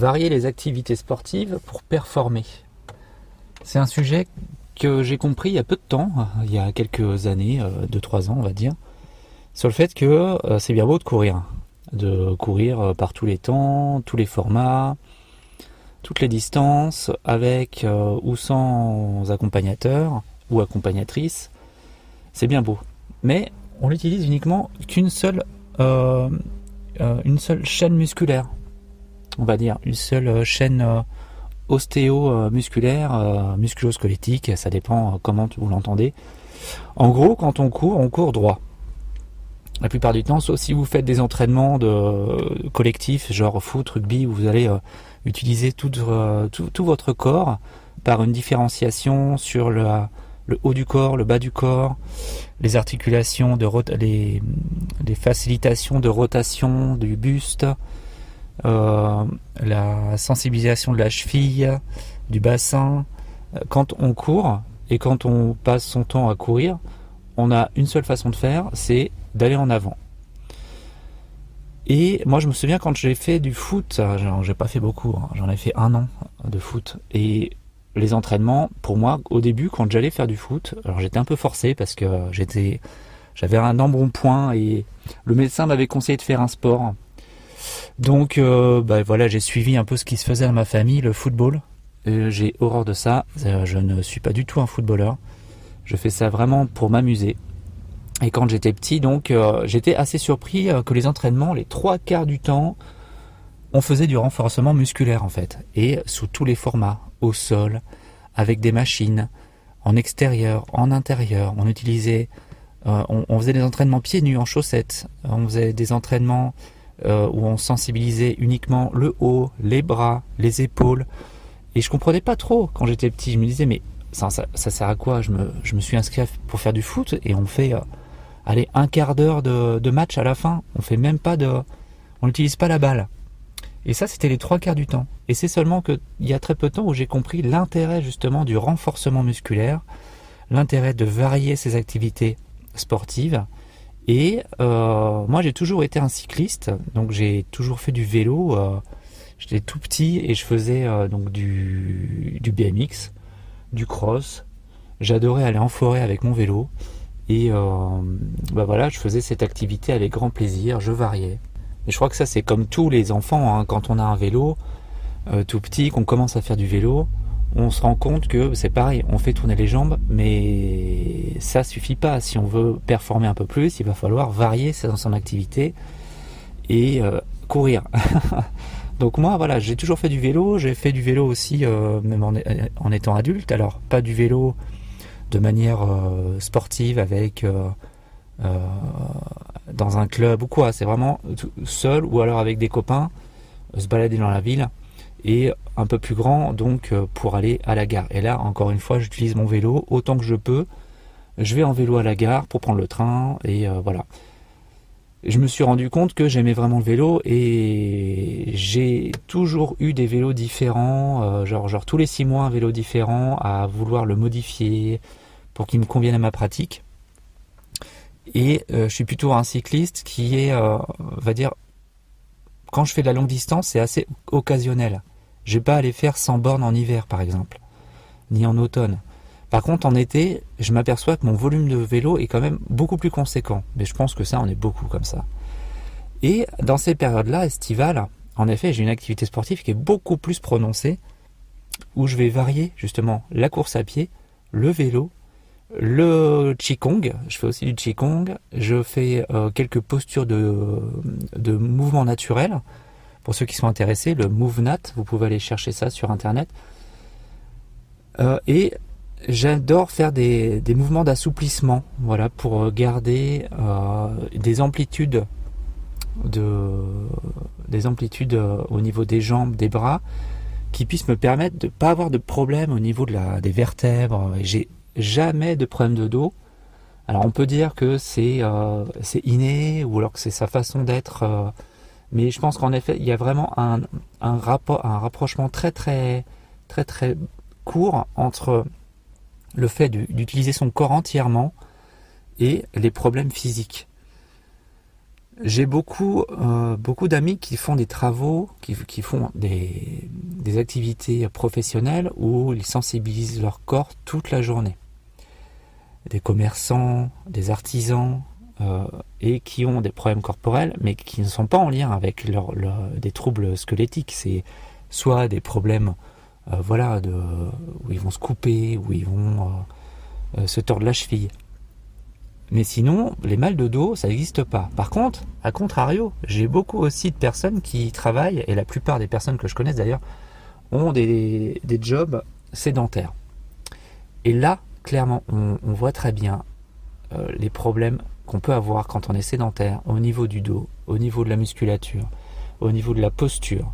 varier les activités sportives pour performer. C'est un sujet que j'ai compris il y a peu de temps, il y a quelques années, 2-3 ans on va dire, sur le fait que c'est bien beau de courir, de courir par tous les temps, tous les formats, toutes les distances, avec ou sans accompagnateur ou accompagnatrice, c'est bien beau. Mais on l'utilise uniquement qu'une seule, euh, euh, une seule chaîne musculaire, on va dire, une seule euh, chaîne ostéo-musculaire, musculo-squelettique, ça dépend comment vous l'entendez. En gros, quand on court, on court droit. La plupart du temps, sauf si vous faites des entraînements de collectifs, genre foot, rugby, où vous allez utiliser tout, votre corps par une différenciation sur le haut du corps, le bas du corps, les articulations, les, facilitations de rotation du buste, euh, la sensibilisation de la cheville, du bassin. Quand on court et quand on passe son temps à courir, on a une seule façon de faire, c'est d'aller en avant. Et moi, je me souviens quand j'ai fait du foot, j'ai pas fait beaucoup, hein, j'en ai fait un an de foot, et les entraînements, pour moi, au début, quand j'allais faire du foot, alors j'étais un peu forcé parce que j'avais un embonpoint et le médecin m'avait conseillé de faire un sport. Donc, euh, bah, voilà, j'ai suivi un peu ce qui se faisait dans ma famille, le football. j'ai horreur de ça. Euh, je ne suis pas du tout un footballeur. Je fais ça vraiment pour m'amuser. Et quand j'étais petit, donc, euh, j'étais assez surpris que les entraînements, les trois quarts du temps, on faisait du renforcement musculaire en fait, et sous tous les formats, au sol, avec des machines, en extérieur, en intérieur. On utilisait, euh, on, faisait des entraînements pieds nus en chaussettes. On faisait des entraînements euh, où on sensibilisait uniquement le haut, les bras, les épaules. Et je comprenais pas trop quand j'étais petit. Je me disais mais ça, ça, sert à quoi? Je me, je me suis inscrit pour faire du foot et on fait euh, allez un quart d'heure de, match à la fin. On fait même pas de, on n'utilise pas la balle. Et ça, c'était les trois quarts du temps. Et c'est seulement qu'il y a très peu de temps où j'ai compris l'intérêt justement du renforcement musculaire, l'intérêt de varier ses activités sportives. Et euh, moi, j'ai toujours été un cycliste, donc j'ai toujours fait du vélo. Euh, j'étais tout petit et je faisais euh, donc du, BMX, du cross. J'adorais aller en forêt avec mon vélo. Et bah voilà, je faisais cette activité avec grand plaisir, je variais. Et je crois que ça, c'est comme tous les enfants. Hein. quand on a un vélo tout petit, qu'on commence à faire du vélo, on se rend compte que c'est pareil, on fait tourner les jambes, mais ça suffit pas. Si on veut performer un peu plus, il va falloir varier dans son activité et euh, courir. Donc moi, voilà, j'ai toujours fait du vélo. J'ai fait du vélo aussi, euh, même en, étant adulte. Alors pas du vélo de manière sportive avec dans un club ou quoi. C'est vraiment seul ou alors avec des copains, se balader dans la ville et un peu plus grand donc euh, pour aller à la gare. Et là, encore une fois, j'utilise mon vélo autant que je peux. Je vais en vélo à la gare pour prendre le train et euh, voilà. Je me suis rendu compte que j'aimais vraiment le vélo et j'ai toujours eu des vélos différents, euh, genre, genre tous les six mois un vélo différent, à vouloir le modifier pour qu'il me convienne à ma pratique. Et je suis plutôt un cycliste qui est, on va dire, quand je fais de la longue distance, c'est assez occasionnel. Je vais pas aller faire 100 bornes en hiver, par exemple, ni en automne. Par contre, en été, je m'aperçois que mon volume de vélo est quand même beaucoup plus conséquent. Mais je pense que ça, on est beaucoup comme ça. Et dans ces périodes-là, estivales, en effet, j'ai une activité sportive qui est beaucoup plus prononcée, où je vais varier justement la course à pied, le vélo le Qigong, je fais aussi du Qigong, je fais euh, quelques postures de, de mouvement naturel. Pour ceux qui sont intéressés, le MoveNat, vous pouvez aller chercher ça sur internet. Euh, et j'adore faire des, des mouvements d'assouplissement, voilà, pour garder euh, des amplitudes de des amplitudes au niveau des jambes, des bras, qui puissent me permettre de ne pas avoir de problème au niveau de la, des vertèbres. J'ai jamais de problème de dos. Alors on peut dire que c'est euh, inné ou alors que c'est sa façon d'être, euh, mais je pense qu'en effet il y a vraiment un, rapport, un rapprochement très très très très court entre le fait d'utiliser son corps entièrement et les problèmes physiques. j'ai beaucoup, euh, beaucoup d'amis qui font des travaux, qui, font des, activités professionnelles où ils sensibilisent leur corps toute la journée. Des commerçants, des artisans, euh, et qui ont des problèmes corporels, mais qui ne sont pas en lien avec des troubles squelettiques. C'est soit des problèmes, euh, voilà, où ils vont se couper, où ils vont euh, se tordre la cheville. Mais sinon, les mal de dos, ça n'existe pas. Par contre, à contrario, j'ai beaucoup aussi de personnes qui travaillent, et la plupart des personnes que je connaisse d'ailleurs, ont des, jobs sédentaires. Et là, clairement, on, voit très bien les problèmes qu'on peut avoir quand on est sédentaire au niveau du dos, au niveau de la musculature, au niveau de la posture.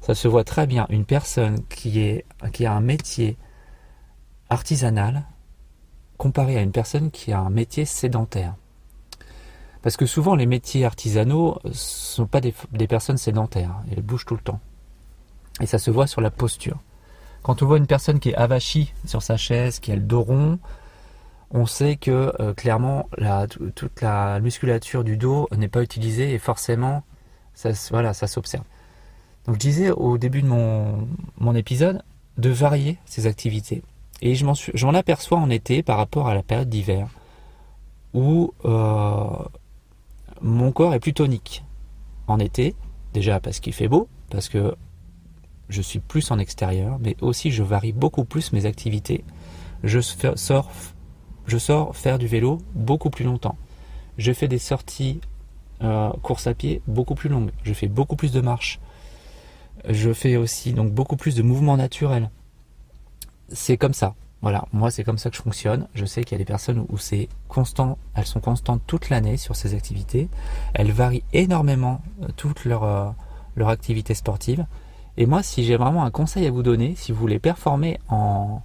Ça se voit très bien. Une personne qui, est, qui a un métier artisanal comparé à une personne qui a un métier sédentaire. Parce que souvent les métiers artisanaux ne sont pas des, des personnes sédentaires, elles bougent tout le temps. Et ça se voit sur la posture. Quand on voit une personne qui est avachie sur sa chaise, qui a le dos rond, on sait que euh, clairement toute la musculature du dos n'est pas utilisée et forcément ça, voilà, ça s'observe. Donc je disais au début de mon, épisode de varier ses activités. Et je m'en aperçois en été par rapport à la période d'hiver où euh, mon corps est plus tonique. En été, déjà parce qu'il fait beau, parce que je suis plus en extérieur, mais aussi je varie beaucoup plus mes activités. Je sors je sors faire du vélo beaucoup plus longtemps. Je fais des sorties euh, course à pied beaucoup plus longues. Je fais beaucoup plus de marches. Je fais aussi donc beaucoup plus de mouvements naturels. C'est comme ça. Voilà, moi c'est comme ça que je fonctionne. Je sais qu'il y a des personnes où c'est constant, elles sont constantes toute l'année sur ces activités. Elles varient énormément euh, toute leur, euh, activité sportive. Et moi, si j'ai vraiment un conseil à vous donner, si vous voulez performer en,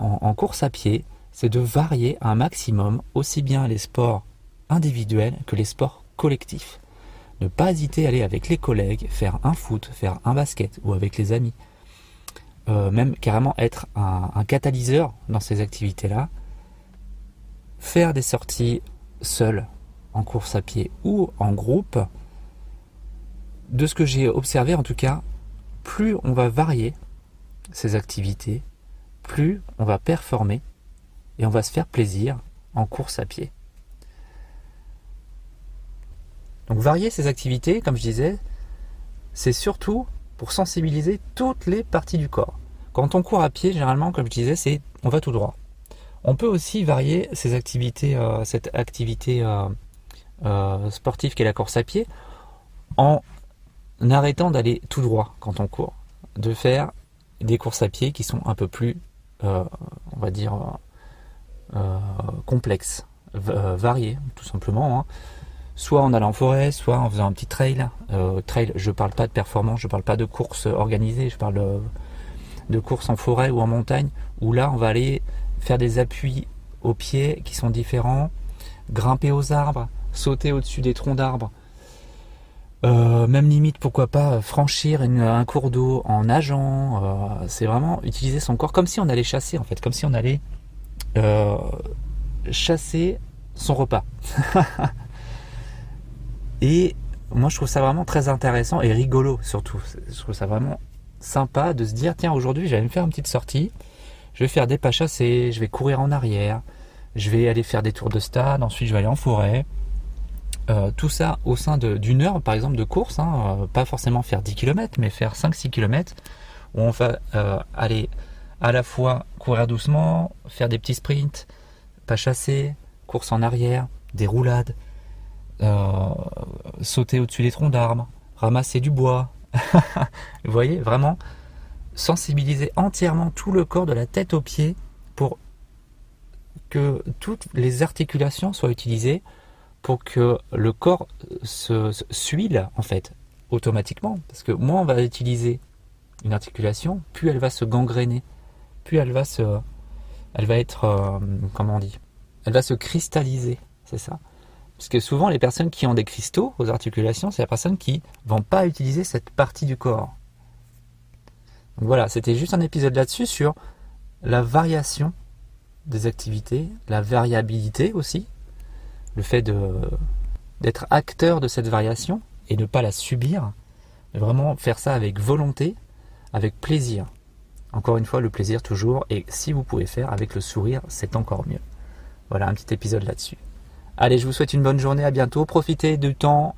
en course à pied, c'est de varier un maximum aussi bien les sports individuels que les sports collectifs. Ne pas hésiter à aller avec les collègues, faire un foot, faire un basket ou avec les amis. Euh, même carrément être un, un catalyseur dans ces activités-là. Faire des sorties seules, en course à pied ou en groupe. De ce que j'ai observé en tout cas, plus on va varier ces activités, plus on va performer et on va se faire plaisir en course à pied. Donc varier ces activités, comme je disais, c'est surtout pour sensibiliser toutes les parties du corps. Quand on court à pied, généralement, comme je disais, c'est on va tout droit. On peut aussi varier ces activités, euh, cette activité euh, euh, sportive la course à pied, en arrêtant d'aller tout droit quand on court, de faire des courses à pied qui sont un peu plus, on va dire, euh, complexe, euh, varié, tout simplement. Hein. Soit en allant en forêt, soit en faisant un petit trail. Euh, trail, je parle pas de performance, je parle pas de course organisée, je parle de, de course en forêt ou en montagne, où là on va aller faire des appuis aux pieds qui sont différents, grimper aux arbres, sauter au-dessus des troncs d'arbres, même limite, pourquoi pas franchir un cours d'eau en nageant. c'est vraiment utiliser son corps comme si on allait chasser en fait, comme si on allait chasser son repas. et moi, je trouve ça vraiment très intéressant et rigolo surtout. Je trouve ça vraiment sympa de se dire tiens, aujourd'hui, j'allais me faire une petite sortie. Je vais faire des pas chassés, je vais courir en arrière, je vais aller faire des tours de stade, ensuite je vais aller en forêt. Euh, tout ça au sein d'une heure, par exemple, de course. Hein, euh, pas forcément faire 10 km, mais faire 5-6 km où on va aller à la fois courir doucement, faire des petits sprints, pas chasser, course en arrière, des roulades, euh, sauter au-dessus des troncs d'arbres, ramasser du bois. Vous voyez, vraiment sensibiliser entièrement tout le corps de la tête aux pieds pour que toutes les articulations soient utilisées pour que le corps se, suile en fait automatiquement parce que moins on va utiliser une articulation plus elle va se gangréner elle va se, être, euh, on dit, elle va se cristalliser, c'est ça. Parce que souvent, les personnes qui ont des cristaux aux articulations, c'est les personnes qui vont pas utiliser cette partie du corps. Donc voilà, c'était juste un épisode là-dessus sur la variation des activités, la variabilité aussi, le fait d'être acteur de cette variation et ne pas la subir, mais vraiment faire ça avec volonté, avec plaisir. Encore une fois, le plaisir toujours, et si vous pouvez faire avec le sourire, c'est encore mieux. Voilà un petit épisode là-dessus. Allez, je vous souhaite une bonne journée, à bientôt. Profitez du temps,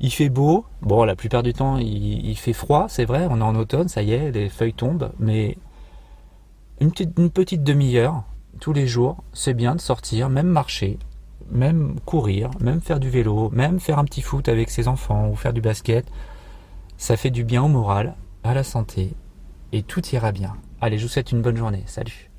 il fait beau. Bon, la plupart du temps, il, fait froid, c'est vrai, on est en automne, ça y est, les feuilles tombent, mais une petite, une petite demi-heure tous les jours, c'est bien de sortir, même marcher, même courir, même faire du vélo, même faire un petit foot avec ses enfants ou faire du basket. Ça fait du bien au moral, à la santé, et tout ira bien. Allez, je vous souhaite une bonne journée. Salut